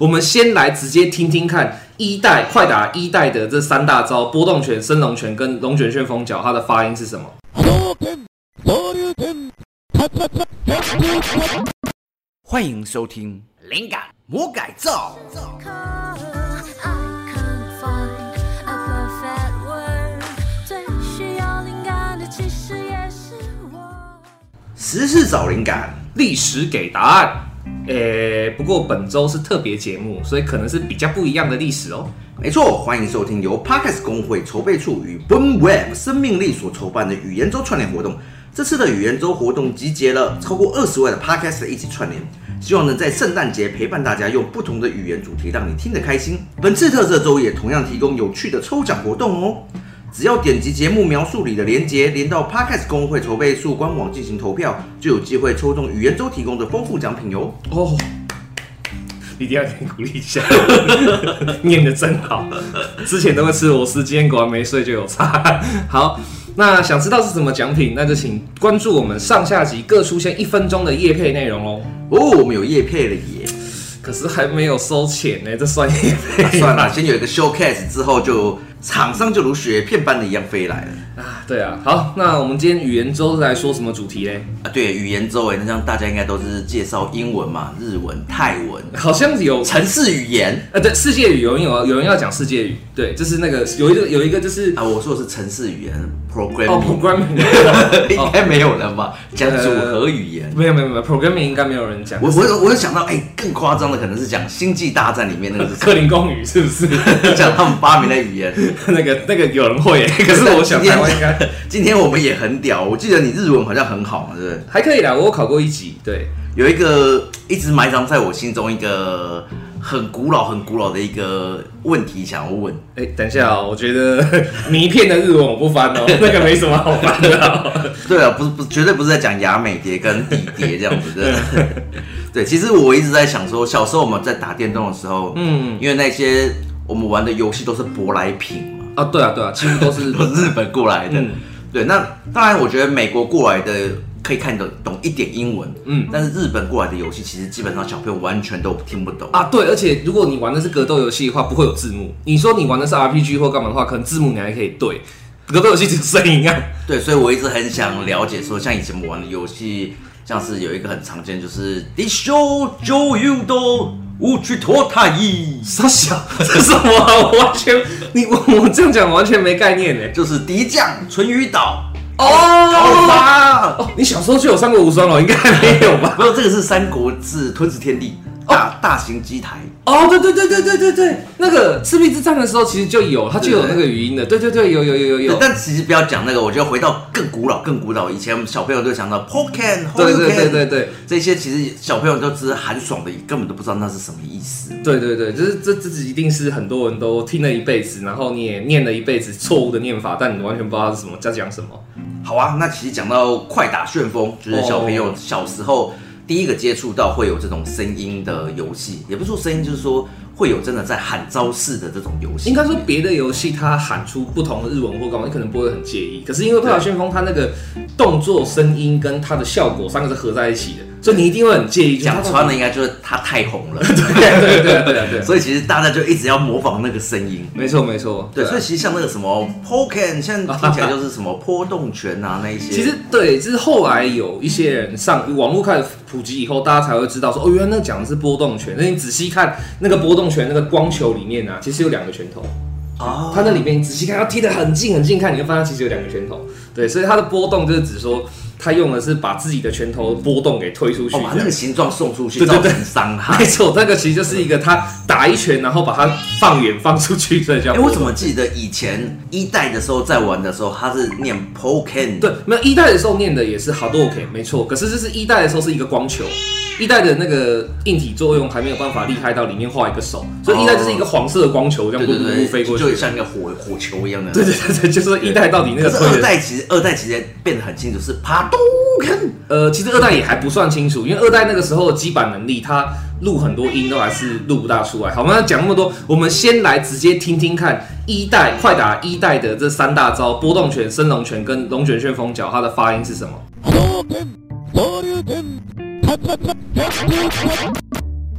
我们先来直接听听看一代快打一代的这三大招：波动拳、升龙拳跟龙卷旋风脚，它的发音是什么？欢迎收听《灵感魔改造》。时事找灵感，历史给答案。诶，不过本周是特别节目，所以可能是比较不一样的历史哦。没错，欢迎收听由 Podcast 公会筹备处与 Boom Web 生命力所筹办的语言周串联活动。这次的语言周活动集结了超过二十位的 Podcast 一起串联，希望能在圣诞节陪伴大家，用不同的语言主题让你听得开心。本次特色周也同样提供有趣的抽奖活动哦。只要点击节目描述里的连结，连到 Podcast 公会筹备处官网进行投票，就有机会抽中语言周提供的丰富奖品哟。哦，一定要给你鼓励一下，念的真好。之前都会吃螺丝，今天果然没睡就有差。好，那想知道是什么奖品，那就请关注我们上下集各出现一分钟的夜配内容哦。哦，我们有夜配了耶，可是还没有收钱呢，这算业配？啊，算了，先有一个 showcase 之后就。厂商就如雪片般的一样飞来了啊！对啊，好，那我们今天语言周是来说什么主题嘞？啊，对，语言周哎，那这样大家应该都是介绍英文嘛，日文、泰文，好像有城市语言啊，对，世界语有人有有人要讲世界语，对，就是那个有一个有一个就是啊，我说的是城市语言，programming，哦，programming，应该没有人吧？讲组合语言，没有没有没有，programming 应该没有人讲。我我我有想到，哎，更夸张的可能是讲星际大战里面那个是 克林贡语，是不是？讲他们发明的语言。那个那个有人会，可是我想台湾应该。今天我们也很屌，我记得你日文好像很好嘛，对不对？还可以啦，我考过一级。对，有一个一直埋藏在我心中一个很古老、很古老的一个问题想要问。哎，等一下啊，我觉得谜片的日文我不翻哦，那个没什么好翻的。对啊，不是不是，绝对不是在讲雅美蝶跟底蝶这样子的。对，其实我一直在想说，小时候我们在打电动的时候，嗯，因为那些。我们玩的游戏都是舶来品嘛？啊，对啊，对啊，几乎都是 日本过来的。嗯、对，那当然，我觉得美国过来的可以看得懂一点英文，嗯，但是日本过来的游戏，其实基本上小朋友完全都听不懂啊。对，而且如果你玩的是格斗游戏的话，不会有字幕。你说你玩的是 RPG 或干嘛的话，可能字幕你还可以对。格斗游戏只有声音啊。对，所以我一直很想了解，说像以前我们玩的游戏，像是有一个很常见，就是《敌将上流道无趣脱太一，傻小，这是什么？我完全，你我我这样讲完全没概念呢。就是敌将淳于岛哦，好吧，哦，你小时候就有三国无双了，应该还没有吧？没有，这个是三国志吞食天地。大、哦、大型机台哦，对对对对对对对，那个赤壁之战的时候其实就有，它就有那个语音的，对对对，有有有有有。但其实不要讲那个，我觉得回到更古老、更古老，以前我们小朋友都想到 Pokken，对对对对对，这些其实小朋友都只是寒爽的，根本都不知道那是什么意思。对对对，就是这这一定是很多人都听了一辈子，然后你也念了一辈子错误的念法，但你完全不知道是什么在讲什么。好啊，那其实讲到快打旋风，就是小朋友小时候。第一个接触到会有这种声音的游戏，也不是说声音，就是说会有真的在喊招式的这种游戏。应该说别的游戏它喊出不同的日文或干嘛，你可能不会很介意。可是因为快打旋风，它那个动作、声音跟它的效果三个是合在一起的。所以你一定会很介意，讲穿了应该就是他太红了，对对对对对，所以其实大家就一直要模仿那个声音，没错没错，对，所以其实像那个什么 Pokken，现在听起来就是什么波动拳啊那一些，其实对，就是后来有一些人上网络开始普及以后，大家才会知道说哦，原来那讲的是波动拳。那你仔细看那个波动拳那个光球里面啊，其实有两个拳头。啊，它那里面你仔细看，要踢得很近很近看，你就发现其实有两个拳头，对，所以它的波动就是指说。他用的是把自己的拳头波动给推出去，把那个形状送出去，对对对，造成伤害。没错，那个其实就是一个他打一拳，然后把它放远放出去，所以叫。哎，我怎么记得以前一代的时候在玩的时候，他是念 Pokken。对，没有一代的时候念的也是 Hadouken，没错。可是这是一代的时候是一个光球，一代的那个硬体作用还没有办法厉害到里面画一个手，所以一代就是一个黄色的光球这样呼呼呼飞过去，就像一个火火球一样的。对对对对，就是一代到底那个。二代其实二代其实变得很清楚，是啪。呃，其实二代也还不算清楚，因为二代那个时候的基板能力，它录很多音都还是录不大出来。好，我们讲那么多，我们先来直接听听看一代快打一代的这三大招：波动拳、升龙拳跟龙卷旋风脚，它的发音是什么？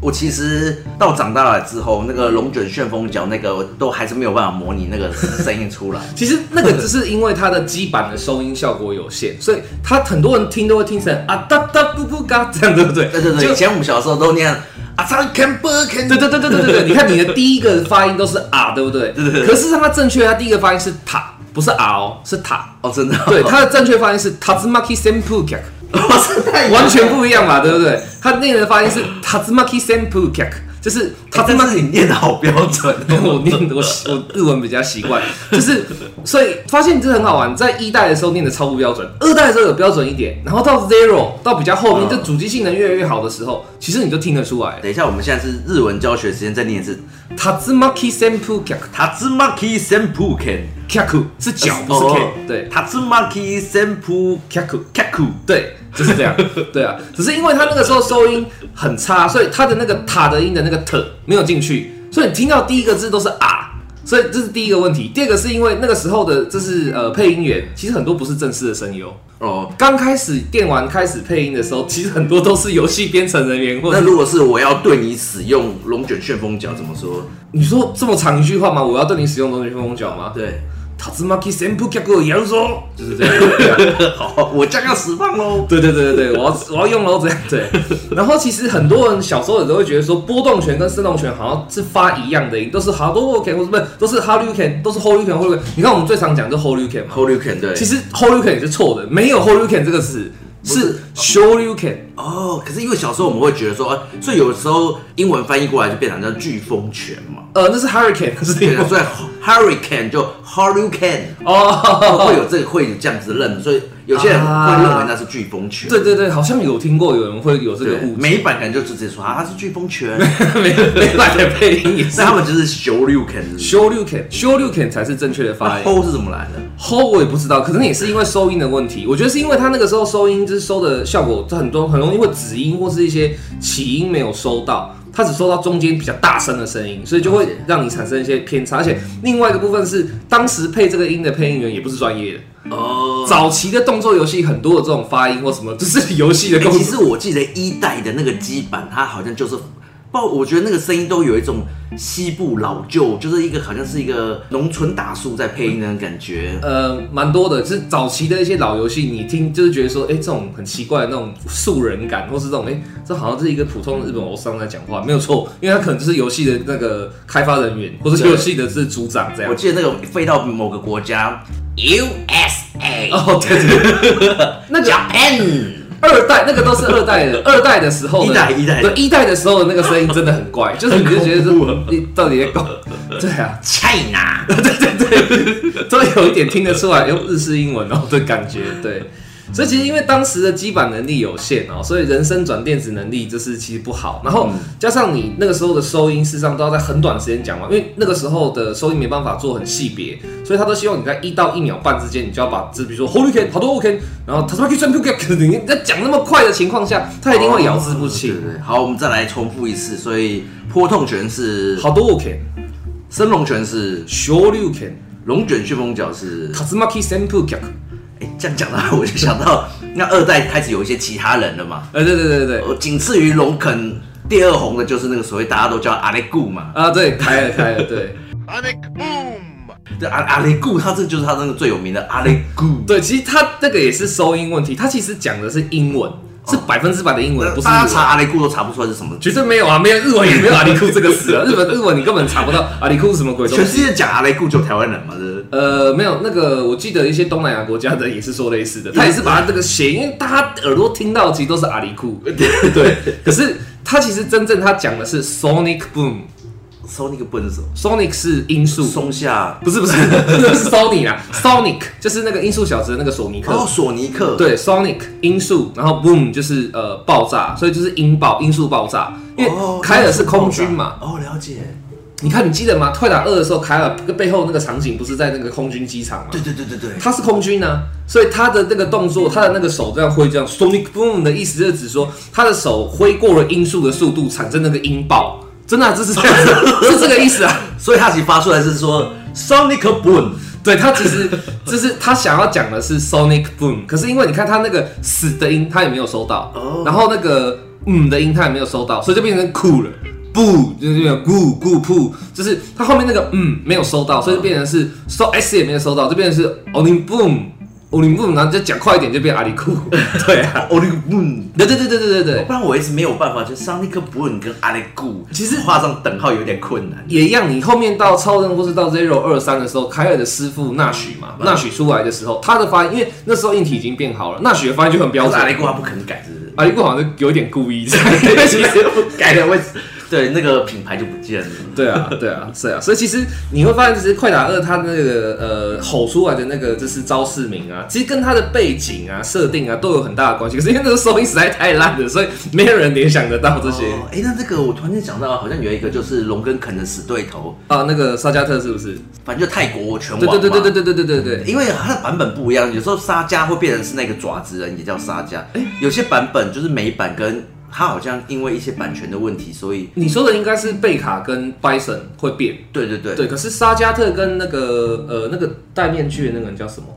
我其实到长大了之后，那个龙卷旋风脚那个都还是没有办法模拟那个声音出来。其实那个只是因为它的基板的收音效果有限，所以他很多人听都会听成啊哒哒不不嘎这样，对不对？对对对。以前我们小时候都念啊唱 can 不 can。对对对对对对对。你看你的第一个发音都是啊，对不对？对对对。可是让它正确，它第一个发音是塔，不是啊哦，是塔哦，真的。对，它的正确发音是 Tatsumaki Senpu Kyak。完全不一样嘛，对不对？他那个的发音是 Tatsumaki Senpu Kyak，就是他这么你念的好标准。我念我我日文比较习惯，就是所以发现这很好玩。在一代的时候念的超不标准，二代的时候有标准一点，然后到 Zero 到比较后面，这主机性能越来越好的时候，其实你就听得出来。等一下，我们现在是日文教学时间，再念一次 Tatsumaki Senpu Kyak，Tatsumaki Senpu Kyak，Kyaku 是脚不是 K，对，Tatsumaki Senpu Kyaku，Kyaku 对。就是这样，对啊，只是因为他那个时候收音很差，所以他的那个塔的音的那个特没有进去，所以你听到第一个字都是啊，所以这是第一个问题。第二个是因为那个时候的，这是呃配音员，其实很多不是正式的声优哦。刚开始电玩开始配音的时候，其实很多都是游戏编程人员。或者那如果是我要对你使用龙卷旋风脚，怎么说？你说这么长一句话吗？我要对你使用龙卷旋风脚吗？对。塔兹马基森普克格亚说，就是这样。好，我将要释放喽。对对对对对，我要我要用喽，这样对。然后其实很多人小时候也都会觉得说，波动拳跟升动拳好像是发一样的音，都是哈多拳或者不是，都是哈鲁拳，都是 Holy 拳 Holy 拳。你看我们最常讲就 Holy 拳嘛，Holy 拳对。其实 Holy 拳也是错的，没有 Holy 拳这个词。是 Shoryuken 哦，可是因为小时候我们会觉得说，所以有时候英文翻译过来就变成叫飓风拳嘛。呃，那是 Hurricane，是这个，所以 Hurricane 就 hurricane 哦，会有这个会有这样子认，所以有些人会认为那是飓风拳。对对对，好像有听过有人会有这个误解。美版可能就直接说啊，它是飓风拳。美美版的配音也是，他们就是 Shoryuken，Shoryuken，Shoryuken 才是正确的发音。Ho 是怎么来的？Ho 我也不知道，可能也是因为收音的问题。我觉得是因为他那个时候收音就是收的效果很多，很容易会子音或是一些起音没有收到。它只收到中间比较大声的声音，所以就会让你产生一些偏差。而且另外一个部分是，当时配这个音的配音员也不是专业的哦。早期的动作游戏很多的这种发音或什么，就是 游戏的功。其实我记得一代的那个基板，它好像就是。我觉得那个声音都有一种西部老旧，就是一个好像是一个农村大叔在配音的感觉。呃，蛮多的，就是早期的一些老游戏，你听就是觉得说，哎，这种很奇怪的那种素人感，或是这种，哎，这好像是一个普通的日本偶像在讲话，没有错，因为他可能就是游戏的那个开发人员，或者是游戏的是组长这样。我记得那个飞到某个国家，USA，哦，对对对，那 Japan。二代那个都是二代的，二代的时候的，一代一代，对一代的时候的那个声音真的很怪，就是你就觉得说你到底在搞，对啊，China，对对对，都有一点听得出来用日式英文哦的感觉，对。所以其实因为当时的基板能力有限哦，所以人生转电子能力就是其实不好。然后加上你那个时候的收音，事实上都要在很短时间讲完，因为那个时候的收音没办法做很细别，所以他都希望你在一到一秒半之间，你就要把，就比如说 Holy Ken 好多 OK，然后他说 Ken 你在讲那么快的情况下，他一定会咬字不清。对对。好，我们再来重复一次。所以波痛拳是好多 OK，升龙拳是 Shoryuken，龙卷旋风脚是 Senpu Kyaku。哎，这样讲的话，我就想到那二代开始有一些其他人了嘛。呃，对对对对，仅次于龙肯第二红的就是那个所谓大家都叫阿雷固嘛。啊，对，开了开了，对。阿雷固，对阿阿雷固，他这就是他那个最有名的阿雷固。对，其实他这个也是收音问题，他其实讲的是英文。是百分之百的英文，不是。大家查阿里库都查不出来是什么，其实没有啊，没有日文也没有阿里库这个词啊。日本日文你根本查不到阿里库是什么鬼东西。全世界讲阿里库就台湾人嘛，是？呃，没有，那个我记得一些东南亚国家的也是说类似的，他也是把他这个写，因为大家耳朵听到其实都是阿里库，对。可是他其实真正他讲的是 Sonic Boom。Sonic 不能说，Sonic 是音速。松下，不是不是，那 是 Sony 啊，Sonic 就是那个音速小子的那个索尼克，哦，索尼克，对，Sonic 音速，然后 Boom 就是呃爆炸，所以就是音爆，音速爆炸，因为凯尔是空军嘛，哦，了解。你看你记得吗？快打二的时候，凯尔背后那个场景不是在那个空军机场吗？对对对对对，他是空军呢、啊，所以他的那个动作，他的那个手这样挥，这样 Sonic Boom 的意思就是指说他的手挥过了音速的速度，产生那个音爆。真的、啊，这是这样子，是这个意思啊。所以他其实发出来是说 Sonic Boom，对他其实 就是他想要讲的是 Sonic Boom，可是因为你看他那个死的音，他也没有收到。哦。然后那个嗯的音他也没有收到，所以就变成酷了。不，就是这个咕咕噗，就是它后面那个嗯没有收到，所以就变成是 so s 也没有收到，就变成是 Only Boom。奥林布，然后就讲快一点就变阿里库，对啊，奥林布，对对对对对对对，不然我一直没有办法，就桑尼克布恩跟阿里库，其实画上等号有点困难。也一样，你后面到超人或是到 Zero 二三的时候，凯尔的师傅纳许嘛，纳许出来的时候，他的发音，因为那时候硬体已经变好了，纳许的发音就很标准。阿里库他不肯改，是不是？阿里库好像有一点故意，其实改的位置。对，那个品牌就不见了。对啊，对啊，是啊，所以其实你会发现，其实快打二它那个呃吼出来的那个就是招式名啊，其实跟它的背景啊、设定啊都有很大的关系。可是因为那个收音实在太烂了，所以没有人联想得到这些。哎、哦，那这个我突然间想到，好像有一个就是龙跟肯的死对头啊，那个沙加特是不是？反正就泰国拳王。对对对对对对对对对，因为它的版本不一样，有时候沙加会变成是那个爪子人，也叫沙加。哎，有些版本就是美版跟。他好像因为一些版权的问题，所以你说的应该是贝卡跟 Bison 会变。对对对对，可是沙加特跟那个呃那个戴面具的那个人叫什么？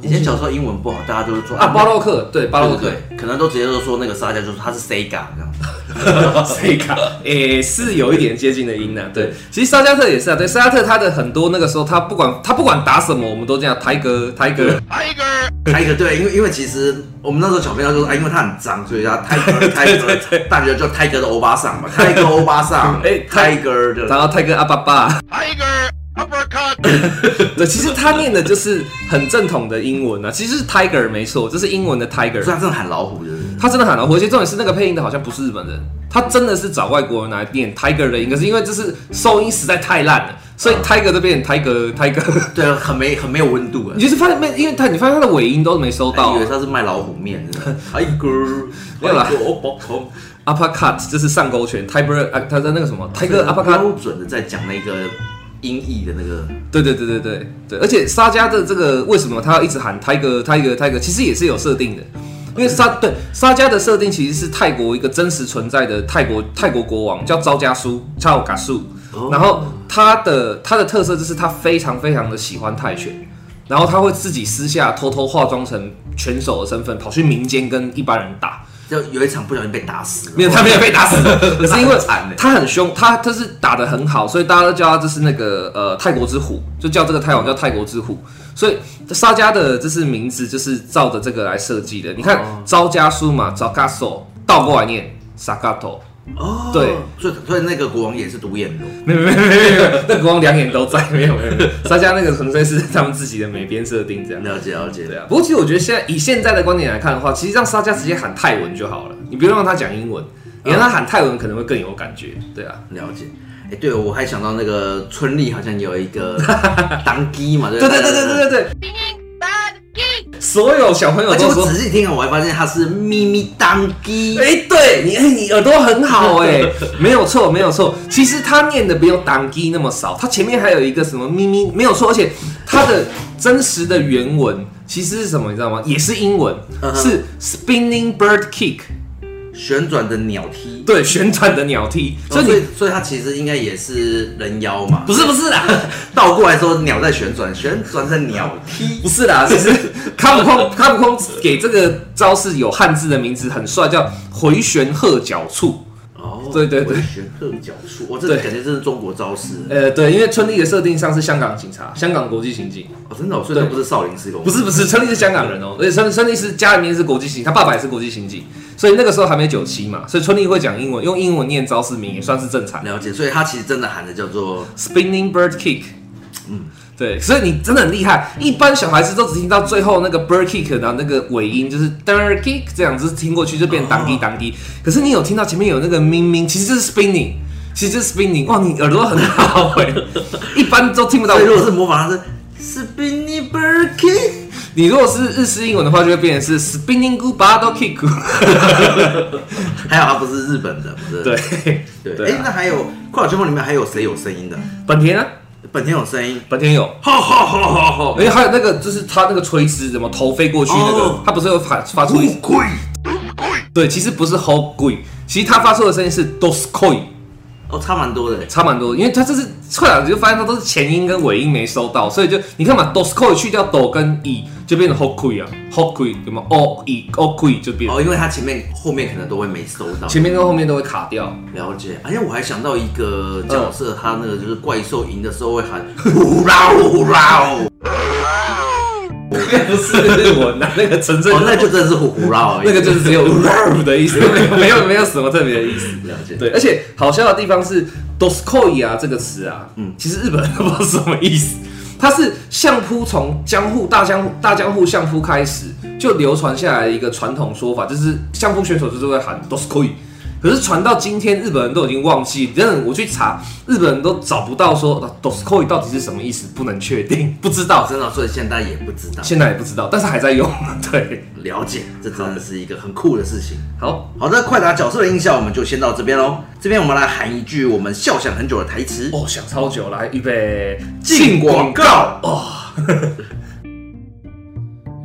以前小时候英文不好，大家都是说啊巴洛克，对巴洛克，可能都直接都说那个沙加就是他是 Sega 这样。谁卡？诶，是有一点接近的音呢。对，其实沙加特也是啊。对，沙加特他的很多那个时候，他不管他不管打什么，我们都这样。泰哥，泰哥，泰哥，泰哥。对，因为因为其实我们那时候小朋友就说，啊，因为他很脏，所以他泰哥，泰哥，大家叫泰哥的欧巴桑嘛，泰哥欧巴桑。哎，泰哥的，然后泰哥阿爸爸。泰哥。对，其实他念的就是很正统的英文啊，其实是 Tiger 没错，这是英文的 Tiger。所以他真的喊老虎的，他真的喊老虎，而且重点是那个配音的好像不是日本人，他真的是找外国人来念 Tiger 的音，可是因为这是收音实在太烂了，所以 Tiger 这边 Tiger Tiger，对啊，很没很没有温度啊。你就是发现没，因为他你发现他的尾音都没收到，以为他是卖老虎面的。Tiger 没有啦，Uppercut 就是上勾拳，Tiger 啊，他在那个什么 Tiger Uppercut 标准的在讲那个。音译的那个，对对对对对对，而且沙加的这个为什么他要一直喊 Tiger Tiger Tiger，？其实也是有设定的，因为沙对沙加的设定其实是泰国一个真实存在的泰国泰国国王叫昭加苏查奥嘎苏，然后他的他的特色就是他非常非常的喜欢泰拳，然后他会自己私下偷偷化妆成拳手的身份跑去民间跟一般人打。就有一场不小心被打死了，没有，他没有 被打死，可是因为他很凶，他他是打的很好，所以大家都叫他这是那个呃泰国之虎，就叫这个泰王叫泰国之虎，所以沙加的这是名字就是照着这个来设计的。你看招家书嘛，招加索倒过来念沙加托。哦，对，所以所以那个国王也是独眼龙，没有没有没有没有，那 国王两眼都在，没有没有，沙加那个纯粹是他们自己的美编设定这样。了解了解，对啊。不过其实我觉得现在以现在的观点来看的话，其实让沙加直接喊泰文就好了，你不用让他讲英文，你让他喊泰文可能会更有感觉。对啊，了解。哎，对，我还想到那个春丽好像有一个 当机嘛，对对对对对对对。所有小朋友我仔细听啊，我还发现他是咪咪当机。哎，对你，哎，你耳朵很好哎，没有错，没有错。其实他念的没有当机那么少，他前面还有一个什么咪咪，没有错。而且他的真实的原文其实是什么，你知道吗？也是英文，是 spinning bird kick。旋转的鸟踢，对，旋转的鸟踢，所以所以，所以它其实应该也是人妖嘛？不是不是啦，倒过来说鸟在旋转，旋转成鸟踢，不是啦，其实 卡普空卡普空给这个招式有汉字的名字很帅，叫回旋鹤脚触。哦，对对对，回旋鹤脚处，我这感觉这是中国招式。呃，对，因为春丽的设定上是香港警察，香港国际刑警。哦，真的，所以他不是少林寺。不是不是，春丽是香港人哦，而且春春丽是家里面是国际刑警，他爸爸也是国际刑警。所以那个时候还没九七嘛，所以春丽会讲英文，用英文念招式名也算是正常。了解，所以他其实真的喊的叫做 spinning bird kick。嗯，对，所以你真的很厉害。一般小孩子都只听到最后那个 bird kick，的那个尾音就是 bird kick 这样子听过去就变当滴当滴。可是你有听到前面有那个咪咪，其实就是 spinning，其实就是 spinning。哇，你耳朵很好哎，一般都听不到。所以如果是模仿，他是 spinning bird kick。你如果是日式英文的话，就会变成是 spinning good battle kick。还好他不是日本的，不是？对对。哎、欸，那还有快打旋风里面还有谁有声音的？本田啊，本田有声音，本田有。好好好好好。哎，还有那个就是他那个垂直怎么头飞过去那个，他不是有发发出一？对，其实不是 hold 贵，其实他发出的声音是 doskoi。哦，差蛮多的，差蛮多，因为它这是后来你就发现它都是前音跟尾音没收到，所以就你看嘛，do s c o 去掉 do 跟 e，就变成 Hokui 啊，Hokui 对吗？哦，一 Hokui 就变哦，因为它前面后面可能都会没收到，前面跟后面都会卡掉。了解。而且我还想到一个角色，他那个就是怪兽赢的时候会喊呼啦呼啦。那不是日文啊，那个纯粹哦，那就真的是呼呼啦，那个就是只有呼的意思，没有没有什么特别的意思。了解。对，而且好笑的地方是 “doskoi” 啊这个词啊，嗯，其实日本人都不知道什么意思。它是相扑从江户大江大江户相扑开始就流传下来的一个传统说法，就是相扑选手就是会喊 “doskoi”。可是传到今天，日本人都已经忘记。真的，我去查，日本人都找不到说 “doskoi” 到底是什么意思，不能确定，不知道，真的，所以现在也不知道，现在也不知道，但是还在用。对，了解，这真的是一个很酷的事情。好好的，快打角色的印象我们就先到这边喽。这边我们来喊一句我们笑想很久的台词哦，想超久，来预备进广告哦。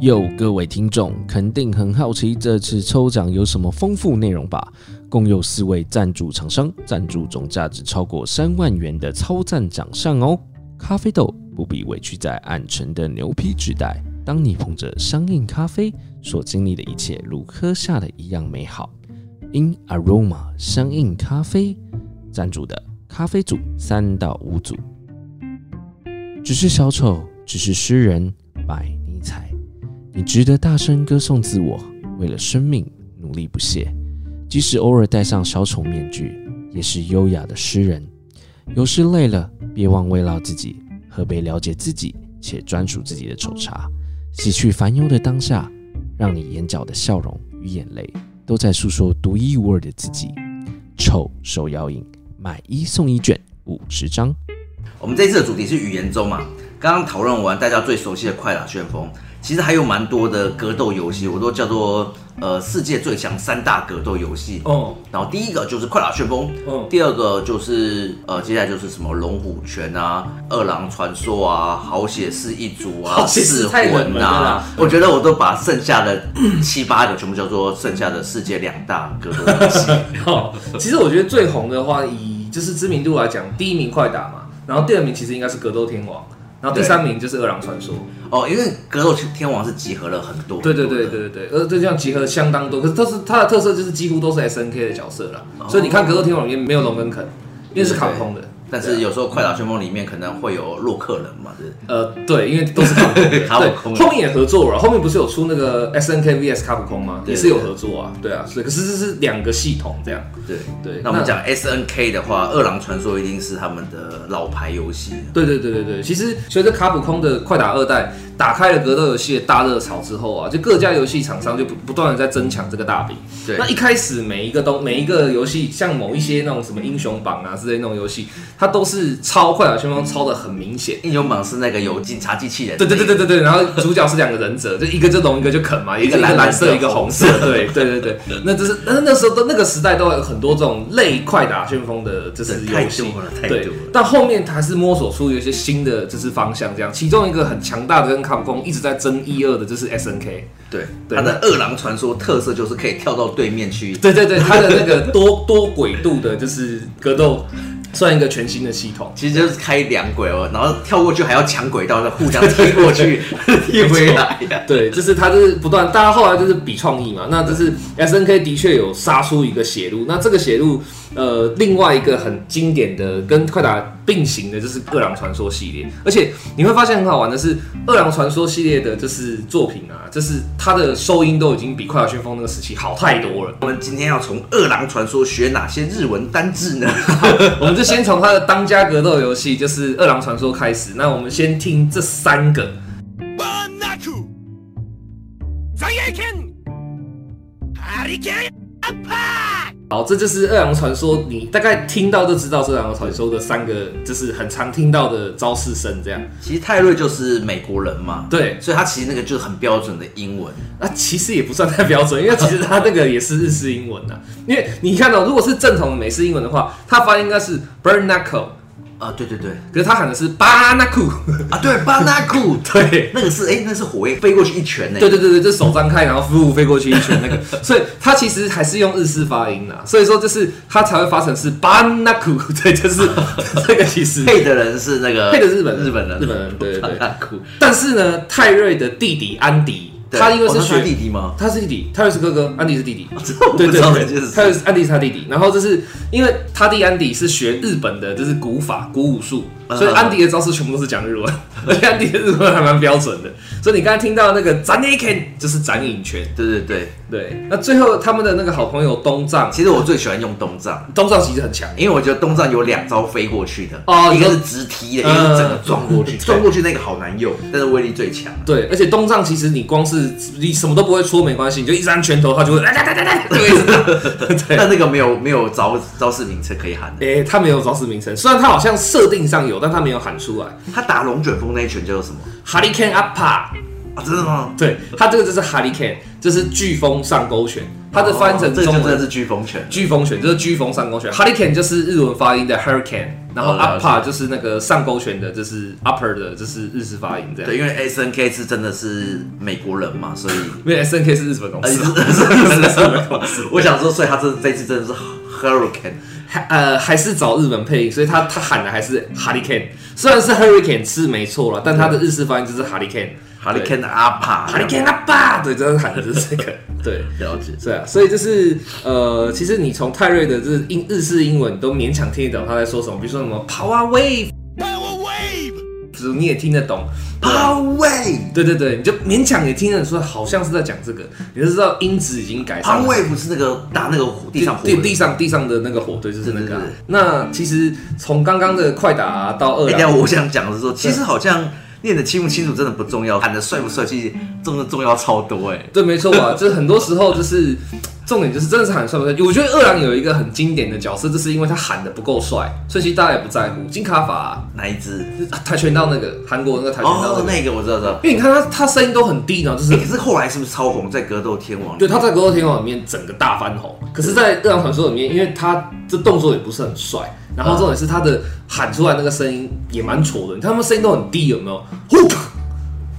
哟，各位听众肯定很好奇这次抽奖有什么丰富内容吧？共有四位赞助厂商赞助总价值超过三万元的超赞奖项哦！咖啡豆不必委屈在暗沉的牛皮纸袋，当你捧着香印咖啡所经历的一切，如喝下的一样美好。In Aroma 香印咖啡赞助的咖啡组三到五组，只是小丑，只是诗人，百尼采。你值得大声歌颂自我，为了生命努力不懈，即使偶尔戴上小丑面具，也是优雅的诗人。有时累了，别忘慰劳自己，喝杯了解自己且专属自己的丑茶，洗去烦忧的当下，让你眼角的笑容与眼泪都在诉说独一无二的自己。丑手摇饮，买一送一卷五十张。我们这次的主题是语言中嘛，刚刚讨论完大家最熟悉的快打旋风。其实还有蛮多的格斗游戏，我都叫做呃世界最强三大格斗游戏。哦，然后第一个就是快打旋风，嗯，第二个就是呃接下来就是什么龙虎拳啊、二郎传说啊、好血氏一族啊、噬魂啊。我觉得我都把剩下的 七八个全部叫做剩下的世界两大格斗游戏。哦，其实我觉得最红的话，以就是知名度来讲，第一名快打嘛，然后第二名其实应该是格斗天王。然后第三名就是饿狼传说。哦，因为格斗天王是集合了很多，对对对对对对，呃，这样集合相当多，可是它是它的特色就是几乎都是 SNK 的角色了，哦、所以你看格斗天王里面没有龙跟肯，因为是卡通的。但是有时候快打旋风里面可能会有洛克人嘛，对呃，对，因为都是卡普空，对，后面也合作了，后面不是有出那个 S N K V S 卡普空吗？也是有合作啊，对啊，所以可是这是两个系统这样，对对。那我们讲 S N K 的话，饿狼传说一定是他们的老牌游戏。对对对对对，其实随着卡普空的快打二代打开了格斗游戏的大热潮之后啊，就各家游戏厂商就不不断的在争抢这个大饼。对，那一开始每一个东每一个游戏，像某一些那种什么英雄榜啊之类那种游戏，它都是超快打旋风超的很明显。英雄榜是那个有警察机器人，对对对对对对，然后主角是两个忍者，就一个就龙，一个就啃嘛，一个蓝蓝色，一个红色，对对对对。那就是那那时候都那个时代都有很多这种类快打旋风的，就是游戏。对，但后面还是摸索出有一些新的就是方向，这样。其中一个很强大的跟卡普空一直在争一二的，就是 SNK。对，它的饿狼传说特色就是可以跳到对面去。对对对，它的那个多多轨度的，就是格斗。算一个全新的系统，其实就是开两轨哦，然后跳过去还要抢轨道，再互相踢过去，踢回来。对，就是他就是不断，大家后来就是比创意嘛。那就是 SNK 的确有杀出一个血路，那这个血路。呃，另外一个很经典的跟快打并行的就是《饿狼传说》系列，而且你会发现很好玩的是，《饿狼传说》系列的就是作品啊，就是它的收音都已经比《快打旋风》那个时期好太多了。我们今天要从《饿狼传说》学哪些日文单字呢？我们就先从它的当家格斗游戏就是《饿狼传说》开始。那我们先听这三个。好，这就是《二郎传说》，你大概听到就知道是《二郎传说》的三个，就是很常听到的招式声。这样，其实泰瑞就是美国人嘛，对，所以他其实那个就是很标准的英文。那其实也不算太标准，因为其实他那个也是日式英文呐。因为你看到，如果是正统的美式英文的话，他发音应该是 burn Knuckle。啊，对对对，可是他喊的是巴纳库。啊，对巴纳库，对，那个是哎，那是火焰飞过去一拳呢。对对对对，就手张开，然后呼飞过去一拳那个，所以他其实还是用日式发音啦，所以说就是他才会发成是巴纳库，对，就是这个其实配的人是那个配的日本日本人，日本人，对对对，巴纳库。但是呢，泰瑞的弟弟安迪。他因为是学弟弟吗？他是弟弟，泰瑞是哥哥，安迪是弟弟。对对对，泰瑞是安迪是他弟弟。然后就是因为他弟安迪是学日本的，就是古法古武术。所以安迪的招式全部都是讲日文，而且安迪的日文还蛮标准的。所以你刚才听到那个斩影拳就是斩影拳，对对对。对。那最后他们的那个好朋友东藏，其实我最喜欢用东藏，东藏其实很强，因为我觉得东藏有两招飞过去的，哦，一个是直踢的，一个是整个撞过去，撞过去那个好难用，但是威力最强。对，而且东藏其实你光是你什么都不会戳没关系，你就一直按拳头，他就会对。但那个没有没有招招式名称可以喊的，哎，他没有招式名称，虽然他好像设定上有，但他没有喊出来。他打龙卷风那一拳叫做什么？Hurricane Upper 啊，真的吗？对，他这个就是 Hurricane，这是飓风上勾拳。他的翻译成中文是飓风拳，飓风拳就是飓风上勾拳。Hurricane 就是日文发音的 Hurricane，然后 Upper 就是那个上勾拳的，就是 Upper 的，就是日式发音这样。对，因为 SNK 是真的是美国人嘛，所以因为 SNK 是日本公司，我想说，所以他这这次真的是 Hurricane。呃，还是找日本配音，所以他他喊的还是 Hurricane，虽然是 Hurricane 是没错了，但他的日式发音就是 Hurricane，Hurricane 阿帕，Hurricane 阿帕，对，真的喊的就是这个，对，了解，对啊，所以就是呃，其实你从泰瑞的这英日式英文都勉强听得懂他在说什么，比如说什么 Power Wave，Power 你也听得懂。Power Wave，对对对，你就勉强也听得出来，好像是在讲这个，你就知道音质已经改善了。Power Wave 不是那个打那个地上火地地上地上的那个火，堆，就是那个、啊。那其实从刚刚的快打、啊、到二欸，我想讲的是说，其实好像练的清不清楚真的不重要，喊的帅不帅其实重的重要超多哎。对，没错吧，就是很多时候就是。重点就是真的是喊帅不帅？我觉得二郎有一个很经典的角色，就是因为他喊的不够帅，所以其实大家也不在乎。金卡法哪一只？跆拳道那个韩国那个跆拳道、那个、哦，那个我知道知道。因为你看他他声音都很低呢，就是、欸。可是后来是不是超红在格斗天王？对，他在格斗天王里面整个大翻红。可是，在二郎传说里面，因为他这动作也不是很帅，然后重点是他的喊出来那个声音也蛮挫的。他们声音都很低，有没有？呼，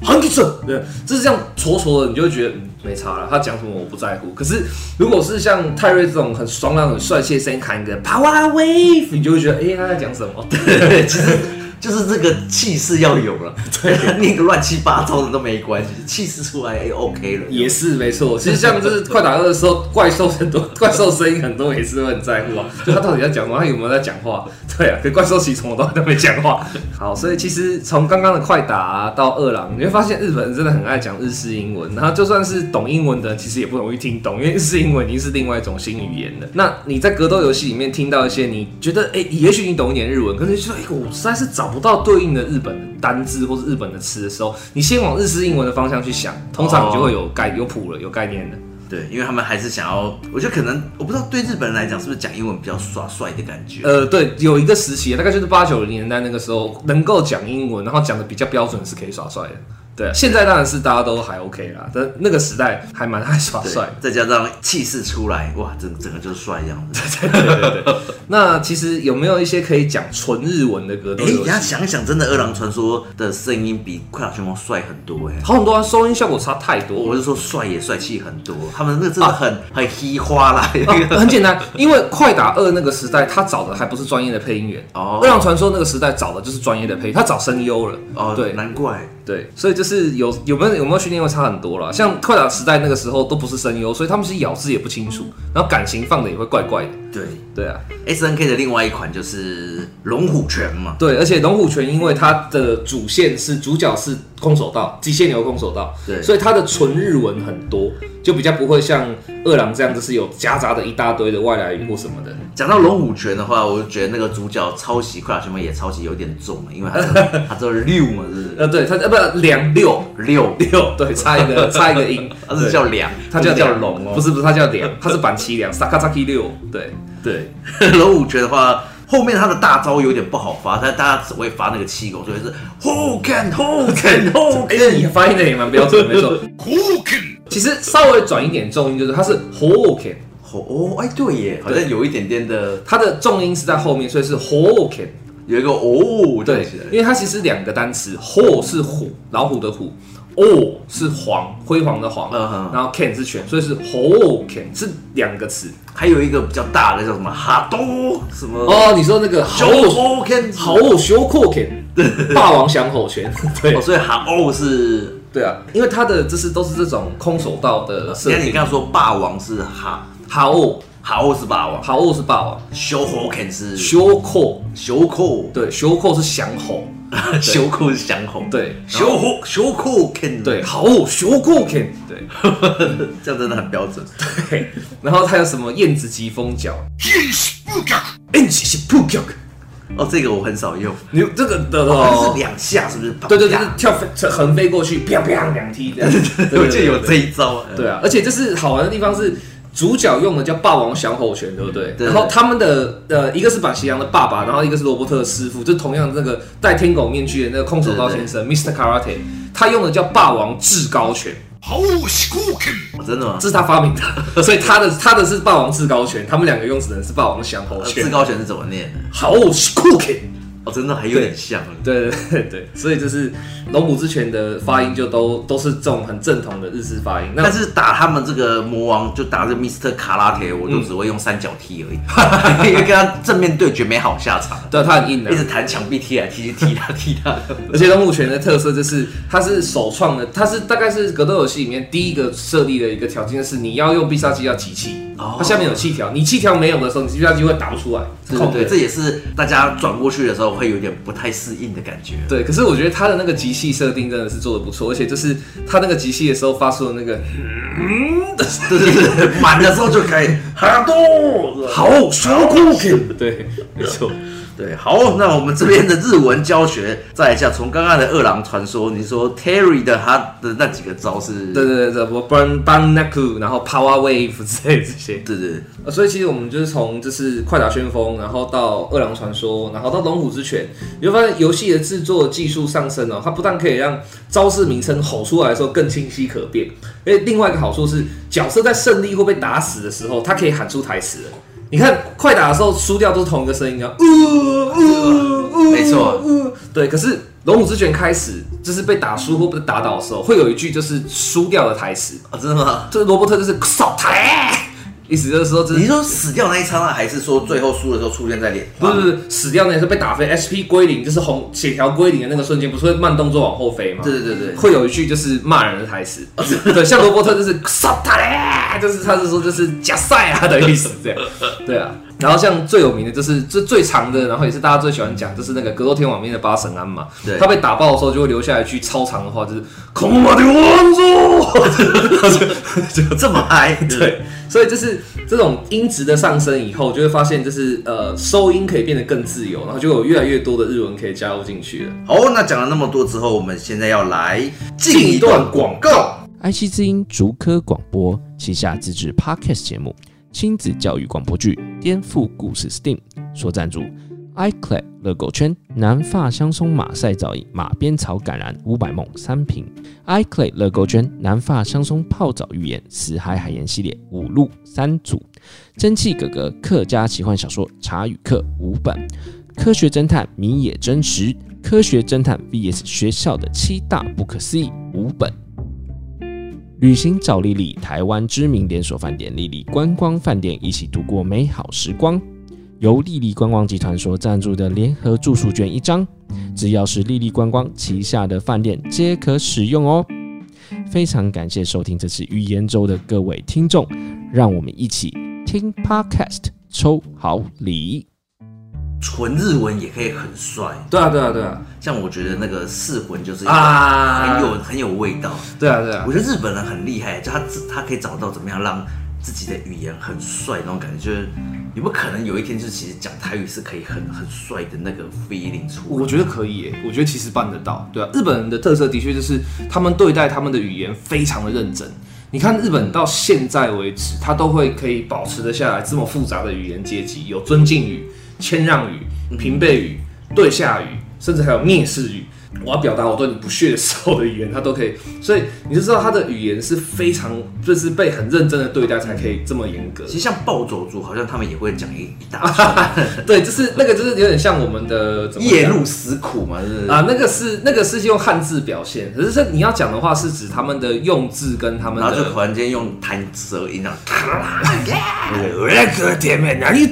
喊起来，对，就是这样挫挫的，你就会觉得。没差了，他讲什么我不在乎。可是如果是像泰瑞这种很爽朗、很帅气的声音，喊一个 Power Wave，你就会觉得，哎、他在讲什么？对，其实就是这个气势要有了。对，念个乱七八糟的都没关系，气势出来，哎、欸、，OK 了。也是没错。其实像就是快打二的时候，怪兽很多，怪兽声音很多，也是会很在乎啊。就他到底在讲什么？他有没有在讲话？对啊，可怪兽其实从头到尾都没讲话。好，所以其实从刚刚的快打、啊、到二郎，你会发现日本人真的很爱讲日式英文。然后就算是懂英文的，其实也不容易听懂，因为日式英文已经是另外一种新语言了。那你在格斗游戏里面听到一些你觉得，哎、欸，也许你懂一点日文，可是就说，哎、欸，我实在是找不到对应的日本的单字或是日本的词的时候，你先往日式英文的方向去想，通常你就会有概有谱了，有概念的。对，因为他们还是想要，我觉得可能我不知道对日本人来讲是不是讲英文比较耍帅的感觉。呃，对，有一个时期，大概就是八九零年代那个时候，能够讲英文，然后讲的比较标准，是可以耍帅的。对，现在当然是大家都还 OK 啦，但那个时代还蛮爱耍帅，再加上气势出来，哇，整整个就是帅这样子。对对对对。那其实有没有一些可以讲纯日文的格斗游戏？你要想想，真的《二郎传说》的声音比《快打旋风》帅很多哎，好很多啊，收音效果差太多。我是说帅也帅气很多，他们那个真的很、啊、很嘻花啦。啊、很简单，因为《快打二》那个时代，他找的还不是专业的配音员哦，《二郎传说》那个时代找的就是专业的配音，他找声优了哦，对，难怪。对，所以就是有有没有有没有训练会差很多了。像快打时代那个时候都不是声优，所以他们是咬字也不清楚，然后感情放的也会怪怪的。对对啊，SNK 的另外一款就是龙虎拳嘛。对，而且龙虎拳因为它的主线是主角是空手道，机械牛空手道，对，所以它的纯日文很多，就比较不会像二郎这样子是有夹杂的一大堆的外来语或什么的。讲到龙虎拳的话，我就觉得那个主角抄袭快打旋风也抄袭有点重了，因为他他这六嘛，是不是？呃，对，他呃不两六。六六，对，差一个 差一个音，他是叫两，他叫叫龙哦，不是不是，他叫两，他是板崎良，Sakazaki 六，对。对，龙虎拳的话，后面他的大招有点不好发，但大家只会发那个气功，所以是 Hoken Hoken Hoken。哎，你发音的也蛮标准，没错。Hoken，其实稍微转一点重音，就是它是 Hoken。哦，哎，对耶，好像有一点点的，它的重音是在后面，所以是 Hoken 有一个哦，对，因为它其实两个单词，ho 是虎，老虎的虎。哦，是黄，辉煌的黄，嗯哼，然后 can 是犬，所以是 ho can 是两个词，还有一个比较大的叫什么？哈多？什么？哦，你说那个 ho can 好哦，show can 霸王降吼拳，对，所以哈哦是，对啊，因为它的这是都是这种空手道的设定。你刚刚说霸王是哈哈哦，哈哦是霸王，哈哦是霸王，show can 是 show call show call，对，show call 是降吼。修库是降吼，对，修库修库 can，对，好，修库 can，对，这样真的很标准。对，然后他有什么燕子疾风脚，燕子是扑脚，哦，这个我很少用。你这个的哦，是两下是不是？对对，就是跳飞横飞过去，啪啪两踢这样。我记得有这一招。对啊，而且这是好玩的地方是。主角用的叫霸王降吼拳，对不对？对，然后他们的呃，一个是板崎阳的爸爸，然后一个是罗伯特的师傅，就同样那个戴天狗面具的那个空手道先生，Mr. Karate，他用的叫霸王至高拳。好，真的吗？这是他发明的，所以他的他的是霸王至高拳，他们两个用只能是霸王降吼拳。至高拳是怎么念？好，哦，真的还有点像，对 对对对，所以就是龙虎之拳的发音就都都是这种很正统的日式发音。但是打他们这个魔王，就打这个 Mr. 卡拉铁，我就只会用三角踢而已，因为跟他正面对决没好下场。对，他很硬的，一直弹墙壁踢来踢去，踢他踢他。而且龙虎拳的特色就是，它是首创的，它是大概是格斗游戏里面第一个设立的一个条件，就是你要用必杀技要集气。它下面有气条，你气条没有的时候，你必杀技会打不出来。对对，这也是大家转过去的时候会有点不太适应的感觉。对，可是我觉得他的那个极细设定真的是做的不错，而且就是他那个极细的时候发出的那个嗯的，对对对，满的时候就可以哈多，好舒服。对，没错。对，好，那我们这边的日文教学再一下，从刚刚的二郎传说，你说 Terry 的他的那几个招式，对对对，我 Burn Bannaku，然后 Power Wave 之类这些，对对，对。所以其实我们就是从就是快打旋风，然后到二郎传说，然后到龙虎之拳，你会发现游戏的制作技术上升哦，它不但可以让招式名称吼出来的时候更清晰可辨，而且另外一个好处是，角色在胜利或被打死的时候，他可以喊出台词。你看快打的时候输掉都是同一个声音啊，呜呜呜、没错、呃，对。可是龙虎之拳开始就是被打输或被打倒的时候，会有一句就是输掉的台词啊，真的吗？就是罗伯特就是扫台。意思就是说，你说死掉那一刹那，还是说最后输的时候出现在脸？不是不是，死掉那一次被打飞，SP 归零，就是红血条归零的那个瞬间，不是会慢动作往后飞吗？对对对对，会有一句就是骂人的台词，对，像罗伯特就是杀他嘞，就是他是说就是假赛啊的意思，这样，对啊。然后像最有名的就是这最长的，然后也是大家最喜欢讲，就是那个格斗天王里面的八神庵嘛。对，他被打爆的时候就会留下一句超长的话，就是空马的王座，就这么嗨。对，所以就是这种音质的上升以后，就会发现就是呃收音可以变得更自由，然后就有越来越多的日文可以加入进去了。好，那讲了那么多之后，我们现在要来进一段广告。爱惜之音竹科广播旗下自制 Podcast 节目。亲子教育广播剧《颠覆故事》Steam 所赞助，iClay 乐购圈南发香松马赛皂液马鞭草橄榄五百梦三瓶，iClay 乐购圈南发香松泡澡浴盐死海海盐系列五入三组，蒸汽格格客家奇幻小说茶语课五本，科学侦探米野真实，科学侦探 VS 学校的七大不可思议五本。旅行找丽丽，台湾知名连锁饭店丽丽观光饭店，一起度过美好时光。由丽丽观光集团所赞助的联合住宿券一张，只要是丽丽观光旗下的饭店皆可使用哦。非常感谢收听这次语言周的各位听众，让我们一起听 Podcast 抽好礼。纯日文也可以很帅，对啊对啊对啊，像我觉得那个四魂就是啊，很有很有味道，对啊对啊，我觉得日本人很厉害，就他他可以找到怎么样让自己的语言很帅那种感觉，就是有没有可能有一天就是其实讲台语是可以很很帅的那个 feeling 出来？我觉得可以耶，我觉得其实办得到，对啊，日本人的特色的确就是他们对待他们的语言非常的认真，你看日本到现在为止，他都会可以保持得下来这么复杂的语言阶级，有尊敬语。谦让语、平辈语、对下语，甚至还有蔑视语，我要表达我对你不屑的时候的语言，他都可以。所以你就知道他的语言是非常就是被很认真的对待才可以这么严格。其实像暴走族，好像他们也会讲一一大串。对，就是那个就是有点像我们的夜路死苦嘛，是啊，那个是那个是用汉字表现，可是这你要讲的话是指他们的用字跟他们的，然后就突然间用弹舌音啊，我 那个店面哪里？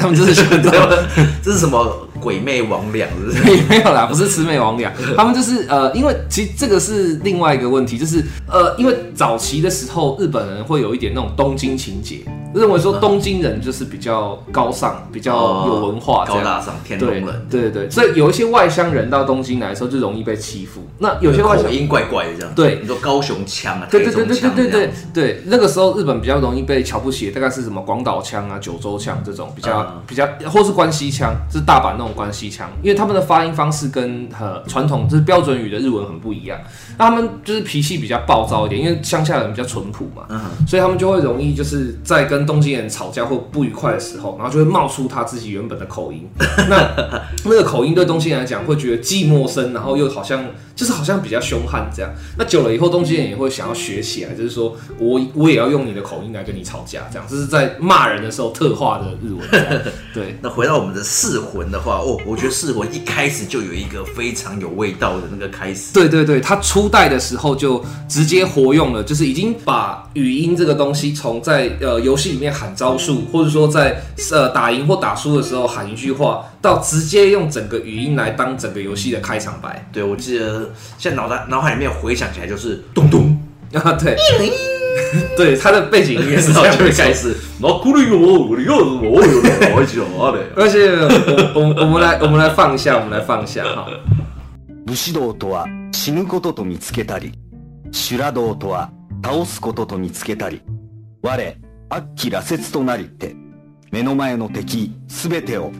他们这是什么？鬼魅魍魉？没有啦，不是魑魅魍魉，他们就是呃，因为其实这个是另外一个问题，就是呃，因为早期的时候日本人会有一点那种东京情节，认为说东京人就是比较高尚、比较有文化、高大上、天龙人，对对对，所以有一些外乡人到东京来的时候就容易被欺负。那有些外乡音怪怪的这样，对，你说高雄腔啊，对对对对对对对对，那个时候日本比较容易被瞧不起，大概是什么广岛腔啊、九州腔这种比较比较，或是关西腔，就是大阪那种关系强，因为他们的发音方式跟和传统就是标准语的日文很不一样。那他们就是脾气比较暴躁一点，因为乡下人比较淳朴嘛，嗯、所以他们就会容易就是在跟东京人吵架或不愉快的时候，然后就会冒出他自己原本的口音。那那个口音对东京人来讲会觉得既陌生，然后又好像就是好像比较凶悍这样。那久了以后，东京人也会想要学起来，就是说我我也要用你的口音来跟你吵架，这样这是在骂人的时候特化的日文。对，那回到我们的四魂的话，哦，我觉得四魂一开始就有一个非常有味道的那个开始。对对对，他出。初代的时候就直接活用了，就是已经把语音这个东西从在呃游戏里面喊招数，或者说在呃打赢或打输的时候喊一句话，到直接用整个语音来当整个游戏的开场白。对，我记得现在脑袋脑海里面回想起来就是咚咚啊，对，对，他的背景音乐是这样就会开始。而且我我我们来我们来放一下，我们来放一下哈。武士道とは死ぬことと见つけたり、修罗道とは倒すことと见つけたり、我、悪鬼罗刹となりて、目の前の敌すべてを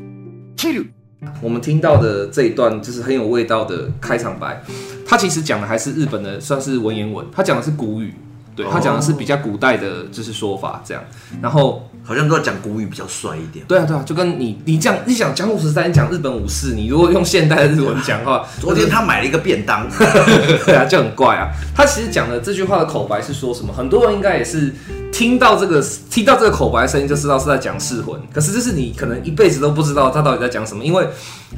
切る。我们听到的这一段就是很有味道的开场白，它其实讲的还是日本的，算是文言文，它讲的是古语，对，它讲的是比较古代的，就是说法这样，然后。好像都要讲古语比较帅一点。对啊，对啊，就跟你你讲你讲江户时代，你讲日本武士，你如果用现代的日文讲的话，昨天他买了一个便当，对啊，就很怪啊。他其实讲的这句话的口白是说什么？很多人应该也是听到这个听到这个口白的声音就知道是在讲噬魂，可是这是你可能一辈子都不知道他到底在讲什么，因为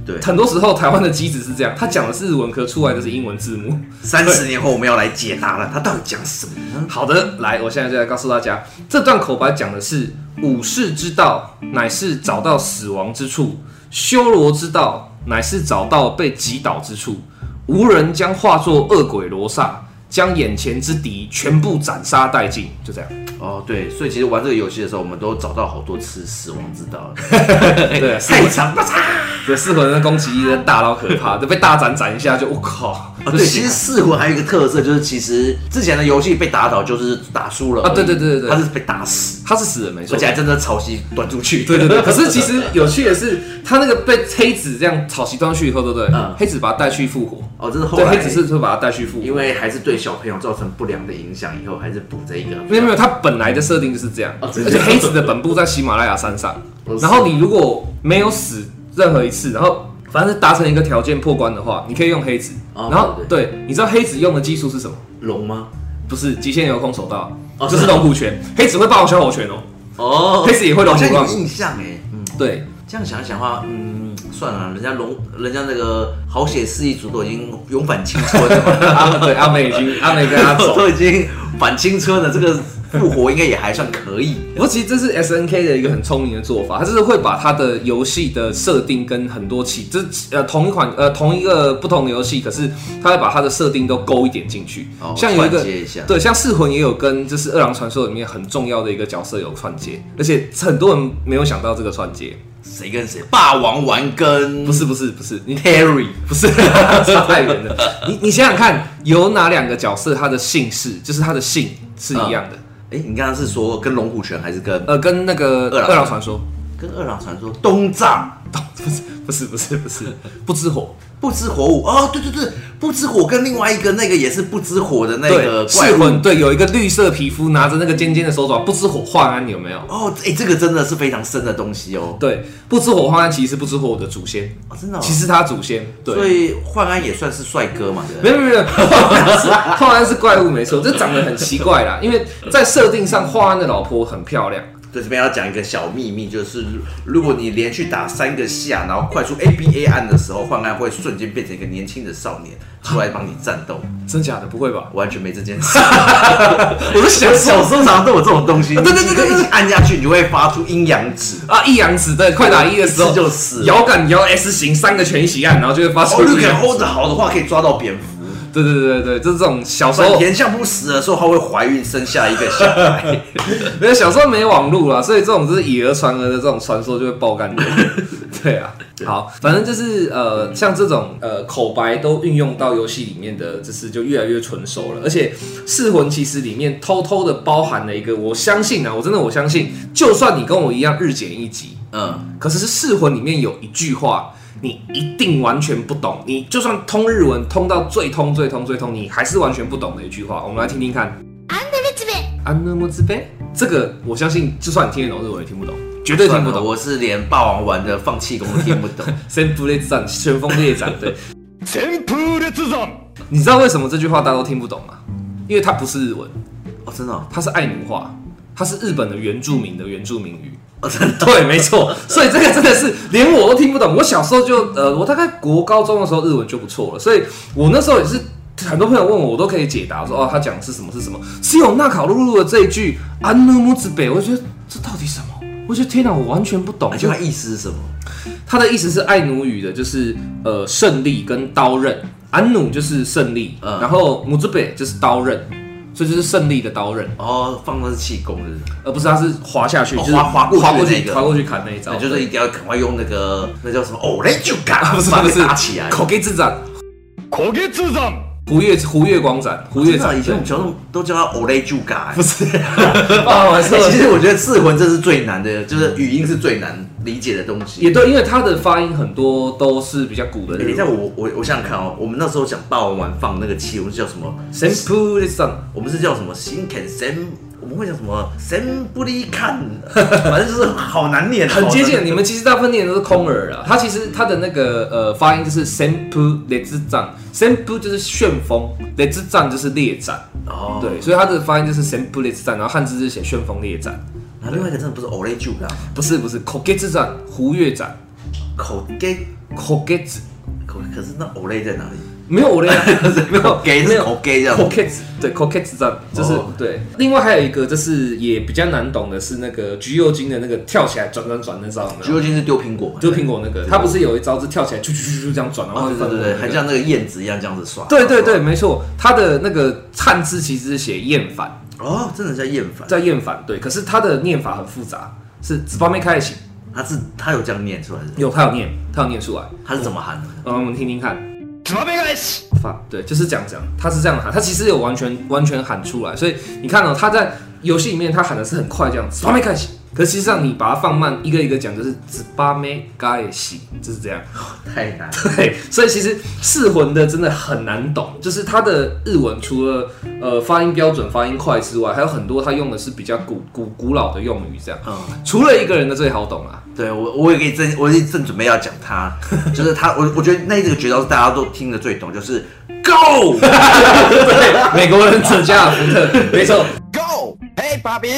对很多时候台湾的机子是这样，他讲的是日文，可出来的是英文字幕。三十年后我们要来解答了，他到底讲什么呢？好的，来，我现在就来告诉大家，这段口白讲的是。武士之道，乃是找到死亡之处；修罗之道，乃是找到被击倒之处。无人将化作恶鬼罗刹，将眼前之敌全部斩杀殆尽。就这样。哦，对，所以其实玩这个游戏的时候，我们都找到好多次死亡之道。对，太长了。对，四魂的攻击力大到可怕，就被大斩斩一下就我靠！啊，对，其实四魂还有一个特色，就是其实之前的游戏被打倒就是打输了啊，对对对对对，他是被打死，他是死人没错，而且还真的草席端出去。对对对，可是其实有趣的是，他那个被黑子这样草席端去以后，对不对？嗯，黑子把他带去复活。哦，这是后来黑子是会把他带去复活，因为还是对小朋友造成不良的影响，以后还是补这一个。没有没有，它本来的设定就是这样，而且黑子的本部在喜马拉雅山上，然后你如果没有死任何一次，然后。反正是达成一个条件破关的话，你可以用黑子。然后对，你知道黑子用的技术是什么？龙吗？不是，极限遥控手道，就是龙虎拳。黑子会霸王小火拳哦。哦，黑子也会龙虎拳。有印象哎。嗯，对。这样想一想的话，嗯，算了，人家龙，人家那个好血四一族都已经勇返青春了。对，阿美已经，阿美跟阿走，都已经反青春了。这个。复活应该也还算可以，不过其实这是 S N K 的一个很聪明的做法，他就是会把他的游戏的设定跟很多其这呃同一款呃同一个不同的游戏，可是他会把他的设定都勾一点进去，哦、像有一个一对，像噬魂也有跟就是二郎传说里面很重要的一个角色有串接，而且很多人没有想到这个串接，谁跟谁？霸王丸跟不是不是不是你 Terry 不是 差太远了，你你想想看，有哪两个角色他的姓氏就是他的姓是一样的？嗯哎，你刚刚是说跟龙虎拳还是跟呃跟那个二郎传说？跟二郎传说东藏东 不是不是不是不是不知火。不知火舞哦，对对对，不知火跟另外一个那个也是不知火的那个怪物，对，有一个绿色皮肤，拿着那个尖尖的手爪，不知火幻安，你有没有？哦，哎，这个真的是非常深的东西哦。对，不知火幻安其实是不知火的祖先哦，真的、哦，其实他祖先，对，所以幻安也算是帅哥嘛？没有没有没有，幻安是怪物没错，这长得很奇怪啦，因为在设定上，幻安的老婆很漂亮。对，这边要讲一个小秘密，就是如果你连续打三个下，然后快速 A B A 按的时候，幻安会瞬间变成一个年轻的少年出来帮你战斗。真假的？不会吧？完全没这件事。我是想小时候常常都有这种东西，对对对对，一按下去你就会发出阴阳指啊，一阳指对，快打一的时候就死，摇杆摇 S 型三个全一起按，然后就会发出。如果 hold 得好的话，可以抓到蝙蝠。对对对对，就是这种小时候田相扑死的时候，她会怀孕生下一个小孩。没有小时候没网络啦，所以这种就是以讹传讹的这种传说就会爆干的。对啊，好，反正就是呃，像这种呃口白都运用到游戏里面的，就是就越来越纯熟了。而且《噬魂》其实里面偷偷的包含了一个，我相信啊，我真的我相信，就算你跟我一样日检一级，嗯，可是《噬魂》里面有一句话。你一定完全不懂，你就算通日文通到最通最通最通，你还是完全不懂的一句话。我们来听听看。安德烈兹贝，安德烈兹贝，这个我相信，就算你听得懂日文也听不懂，绝对听不懂。我是连霸王丸的放弃功都听不懂。旋风列战，旋风列战，对。旋风列战，你知道为什么这句话大家都听不懂吗？因为它不是日文，哦，真的、哦，它是爱奴话，它是日本的原住民的原住民语。哦，真的对，没错，所以这个真的是连我都听不懂。我小时候就呃，我大概国高中的时候日文就不错了，所以我那时候也是很多朋友问我，我都可以解答说哦，他讲的是什么是什么，是有那卡露露的这一句安努姆兹北，我觉得这到底什么？我觉得天哪，我完全不懂。就它意思是什么？他的意思是爱奴语的，就是呃胜利跟刀刃，安努就是胜利，嗯、然后姆兹北就是刀刃。所以就是胜利的刀刃。哦，放的是气功的，而不是他是滑下去，就是滑滑过滑过去，滑过去砍那一招，就是一定要赶快用那个那叫什么？哦雷就干，不是不是。打起来，口给之斩，口给之斩，胡月胡月光斩，胡月斩，以前我们小时候都叫他哦雷就干，不是，其实我觉得噬魂这是最难的，就是语音是最难理解的东西，也对，因为他的发音很多都是比较古的。等一下，我我我想想看哦，我们那时候讲霸王丸放那个气，我们是叫什么？Senpu Lisan，我们是叫什么？Shinken Sen，我们会讲什么？Senburi Kan，反正就是好难念，很接近。你们其实大部分念的都是空耳啊，它其实它的那个呃发音就是 Senpu Lisan，Senpu 就是旋风，Lisan 就是列战。哦，对，所以它的发音就是 Senpu Lisan，然后汉字是写旋风列另外一个真的不是欧雷九的，不是不是口给之战，胡月斩，口给口给子，口可是那欧雷在哪里？没有欧雷，没有给是口给这样。口给子对口给之战就是对。另外还有一个就是也比较难懂的是那个橘右京的那个跳起来转转转那招，橘右京是丢苹果，丢苹果那个，他不是有一招是跳起来啾啾啾啾这样转，然后对对对，很像那个燕子一样这样子耍。对对对，没错，他的那个汉字其实是写厌烦。哦，真的在厌烦，在厌烦，对。可是他的念法很复杂，是子巴没开始，他是他有这样念出来的，有他有念，他有念出来，他是怎么喊的？嗯，我们听听看，子巴没开始，发，对，就是这样讲，他是这样喊，他其实有完全完全喊出来，所以你看哦，他在游戏里面他喊的是很快这样子，子巴没开始。可实际上，你把它放慢，一个一个讲，就是只巴妹盖西，就是这样，太难。对，所以其实四魂的真的很难懂，就是它的日文除了呃发音标准、发音快之外，还有很多它用的是比较古古古老的用语，这样。嗯。除了一个人的最好懂啊。对我，我也可以正，我也正准备要讲他，就是他，我我觉得那这个绝招是大家都听得最懂，就是 Go。对，美国忍者加尔福特，没错。嘿，芭比，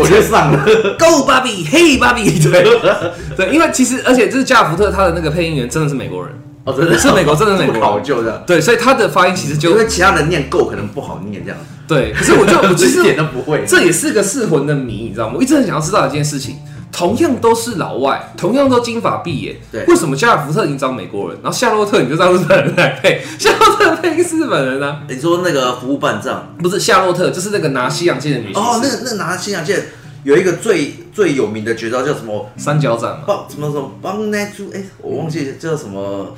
我就上了。Go，芭比，嘿，芭比，对，对，因为其实，而且这是加尔福特，他的那个配音员真的是美国人。哦，真的？是美国，真的是美国，考究的，对，所以他的发音其实就因为其他人念 Go 可能不好念这样，对，可是我就我其实 一点都不会，这也是个噬魂的谜，你知道吗？我一直很想要知道一件事情。同样都是老外，同样都金发碧眼，对，为什么加尔福特已经找美国人，然后夏洛特你就让 日本人来配？夏洛特配一个日本人呢、啊？你说那个服务半藏不是夏洛特，就是那个拿西洋剑的女哦，那个那拿西洋剑有一个最最有名的绝招叫什么？三角斩帮什么什么帮那猪？哎，我忘记叫什么？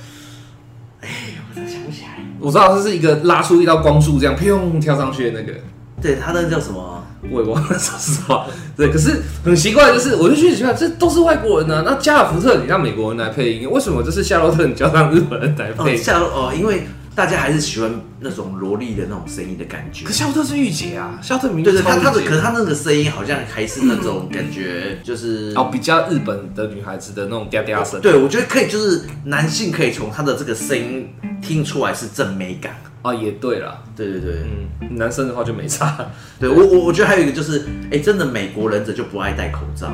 哎，我真想不起来。我知道这是一个拉出一道光束这样，砰跳上去的那个。对他那个叫什么？我也忘了，说实话。对，可是很奇怪，就是我就觉得奇怪，这都是外国人呢、啊。那加尔福特你让美国人来配音，为什么这是夏洛特你就要让日本人来配？夏洛哦，因为。大家还是喜欢那种萝莉的那种声音的感觉。可夏洛特是御姐啊，夏洛特明明对对，他他的，可是他那个声音好像还是那种感觉，就是哦，比较日本的女孩子的那种嗲嗲声。对，我觉得可以，就是男性可以从他的这个声音听出来是正美感。啊，也对了，对对对，嗯，男生的话就没差。对我我我觉得还有一个就是，哎、欸，真的美国忍者就不爱戴口罩。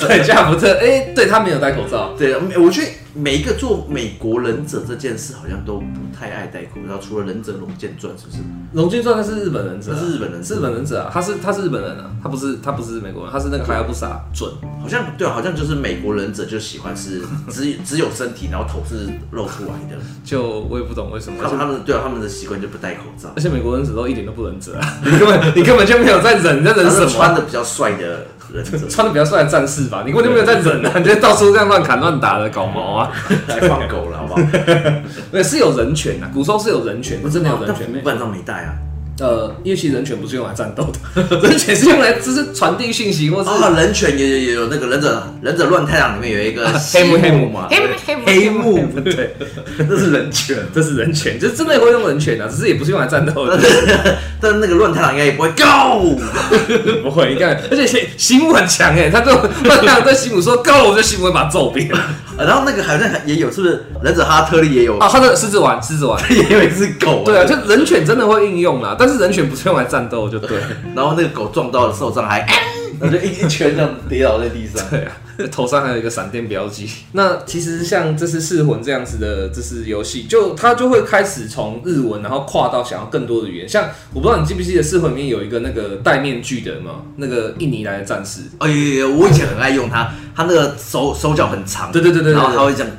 对，加福特，哎、欸，对他没有戴口罩。对，我觉得每一个做美国忍者这件事好像都不太爱戴口罩，除了忍者龙剑传，是不是？龙剑传他是日本忍者、啊，他是日本人，是日本忍者啊，他是他是日本人啊，他不是他不是美国人，他是那个哈亚布萨准，好像对，好像就是美国忍者就喜欢是 只只有身体，然后头是露出来的，就我也不懂为什么，他们他们对啊，他们的习惯就不戴口罩，而且美国忍者都一点都不忍者啊，你根本你根本就没有在忍，你在忍什么？穿的比较帅的忍者，穿的比较帅的战士吧，你根本就没有在忍啊，你就到处这样乱砍乱打的搞毛啊，来放狗了好不好？对，是有人权啊，古时候是有人权，不是没有人权，没办法没带啊。呃，因为其实人犬不是用来战斗的，人犬是用来就是传递讯息，或是啊，人犬也也有那个忍者忍者乱太郎里面有一个黑幕黑木嘛，黑幕黑对，这是人权，这是人权，就是真的也会用人犬的，只是也不是用来战斗的。但那个乱太郎应该也不会 go，不会，应该，而且西木很强哎，他就乱太郎对西木说 go，我就西木会把他揍扁。然后那个好像也有，是不是忍者哈特利也有啊？他的狮子丸，狮子丸 也有一只狗，对啊，就人犬真的会应用啦，但是。人犬不是用来战斗就对，然后那个狗撞到了受伤还，然后就一一圈这样跌倒在地上。对啊，头上还有一个闪电标记。那其实像这是《噬魂》这样子的，这是游戏，就它就会开始从日文，然后跨到想要更多的语言。像我不知道你记不记得《噬魂》里面有一个那个戴面具的嘛，那个印尼来的战士。哎呀，我以前很爱用它，它那个手手脚很长。对对对对，然后它会这样，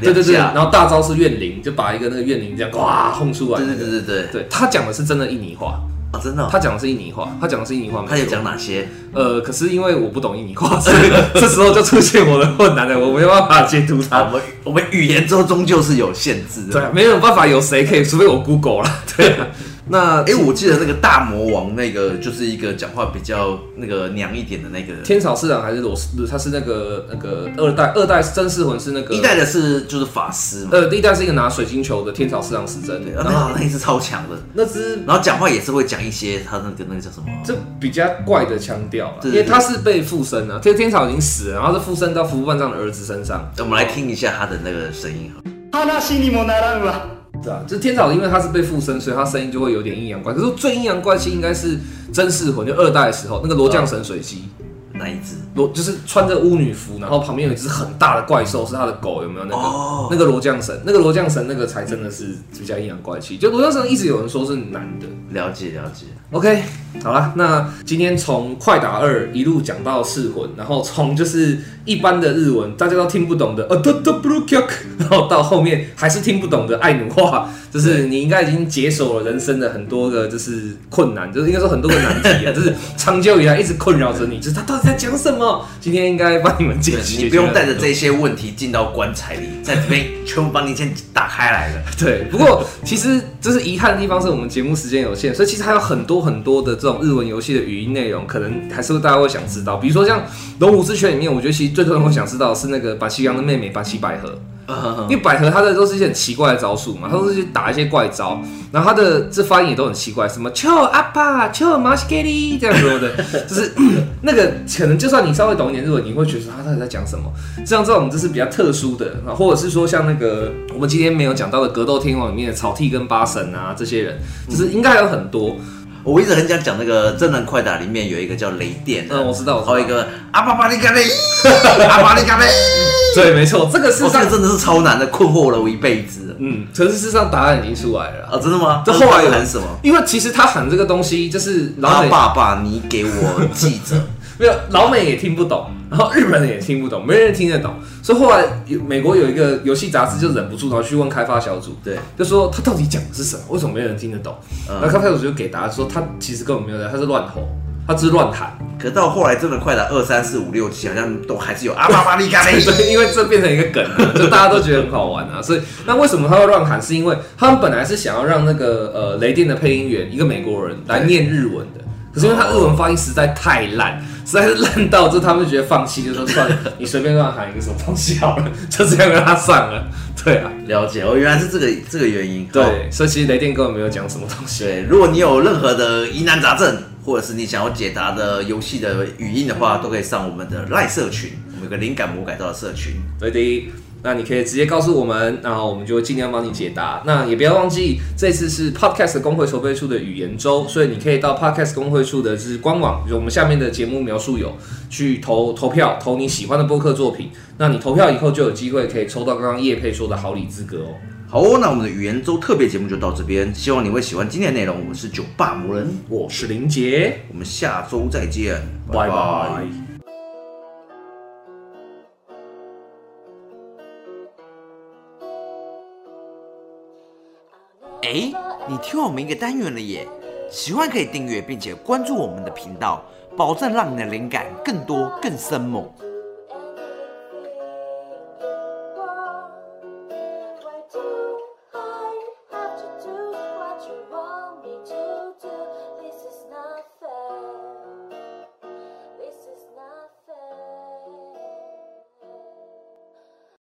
对对对，然后大招是怨灵，就把一个那个怨灵这样哇轰出来。对对对对对，对他讲的是真的印尼话。啊，真的，他讲的是印尼话，他讲的是印尼话。他有讲哪些？呃，可是因为我不懂印尼话，所以 这时候就出现我的困难了，我没有办法解读他。我们我们语言中终究是有限制的，对，没有办法有谁可以，除非我 Google 了，对。那哎、欸，我记得那个大魔王，那个就是一个讲话比较那个娘一点的那个天草四郎还是罗斯？他是那个那个二代，二代真四魂是那个一代的是就是法师嘛？呃，第一代是一个拿水晶球的天草四郎时针，然后那一只超强的那只，然后讲话也是会讲一些他那个那个叫什么？这比较怪的腔调，因为他是被附身了，天天草已经死了，然后是附身到服部半藏的儿子身上。我们来听一下他的那个声音对啊，就是天草，因为他是被附身，所以他声音就会有点阴阳怪。可是最阴阳怪气应该是真噬魂，就二代的时候那个罗将神水姬，哪一只？罗就是穿着巫女服，然后旁边有一只很大的怪兽，是他的狗，有没有那个？哦、那个罗将神，那个罗将神那个才真的是比较阴阳怪气。就罗将神一直有人说是男的，了解了解。OK，好了，那今天从快打二一路讲到噬魂，然后从就是一般的日文大家都听不懂的，然后到后面还是听不懂的爱奴话，就是你应该已经解锁了人生的很多个就是困难，就是应该说很多个难题啊，就是长久以来一直困扰着你，就是他到底在讲什么？今天应该帮你们解决，你不用带着这些问题进到棺材里，在这边全部帮你先打开来了。对，不过其实就是遗憾的地方是我们节目时间有限，所以其实还有很多。很多的这种日文游戏的语音内容，可能还是大家会想知道。比如说像《龙虎之拳》里面，我觉得其实最多人会想知道的是那个板崎阳的妹妹巴西百合，因为百合她的都是一些很奇怪的招数嘛，她都是去打一些怪招，然后她的这发音也都很奇怪，什么“秋阿爸秋马西给里”这样说的，就是 那个可能就算你稍微懂一点日文，你会觉得他到底在讲什么？像这种就是比较特殊的，或者是说像那个我们今天没有讲到的《格斗天王》里面的草剃跟八神啊，这些人就是应该还有很多。我一直很想讲那个真人快打里面有一个叫雷电，嗯，我知道，还有一个阿巴巴利嘎雷，阿巴利嘎雷，对，没错，这个事实上真的是超难的，困惑了我一辈子。嗯，可是事实上答案已经出来了啊，真的吗？这后来喊什么？因为其实他喊这个东西就是老爸爸，你给我记着。没有，老美也听不懂，然后日本人也听不懂，没人听得懂，所以后来有美国有一个游戏杂志就忍不住，然后去问开发小组，对，就说他到底讲的是什么？为什么没人听得懂？然后开发小组就给答案说他其实根本没有在，他是乱吼，他只是乱喊。可到后来真的快打二三四五六七，好像都还是有阿巴巴利嘎雷，对，因为这变成一个梗了，就大家都觉得很好玩啊。所以那为什么他会乱喊？是因为他们本来是想要让那个呃雷电的配音员一个美国人来念日文的。可是因为他日文发音实在太烂，实在是烂到就他们觉得放弃，就说算了，你随便乱喊一个什么东西好了，就这样让他上了。对啊，了解哦，原来是这个这个原因。对，所以其实雷电根本没有讲什么东西。对，如果你有任何的疑难杂症，或者是你想要解答的游戏的语音的话，都可以上我们的赖社群，我们有个灵感魔改造的社群。对的。那你可以直接告诉我们，然后我们就会尽量帮你解答。那也不要忘记，这次是 Podcast 公会筹备处的语言周，所以你可以到 Podcast 公会处的就是官网，就我们下面的节目描述有去投投票，投你喜欢的播客作品。那你投票以后就有机会可以抽到刚刚叶佩说的好礼资格哦。好哦，那我们的语言周特别节目就到这边，希望你会喜欢今天的内容。我们是酒霸魔人，我是林杰，我们下周再见，拜拜。哎，你听我们一个单元了耶！喜欢可以订阅并且关注我们的频道，保证让你的灵感更多更深猛。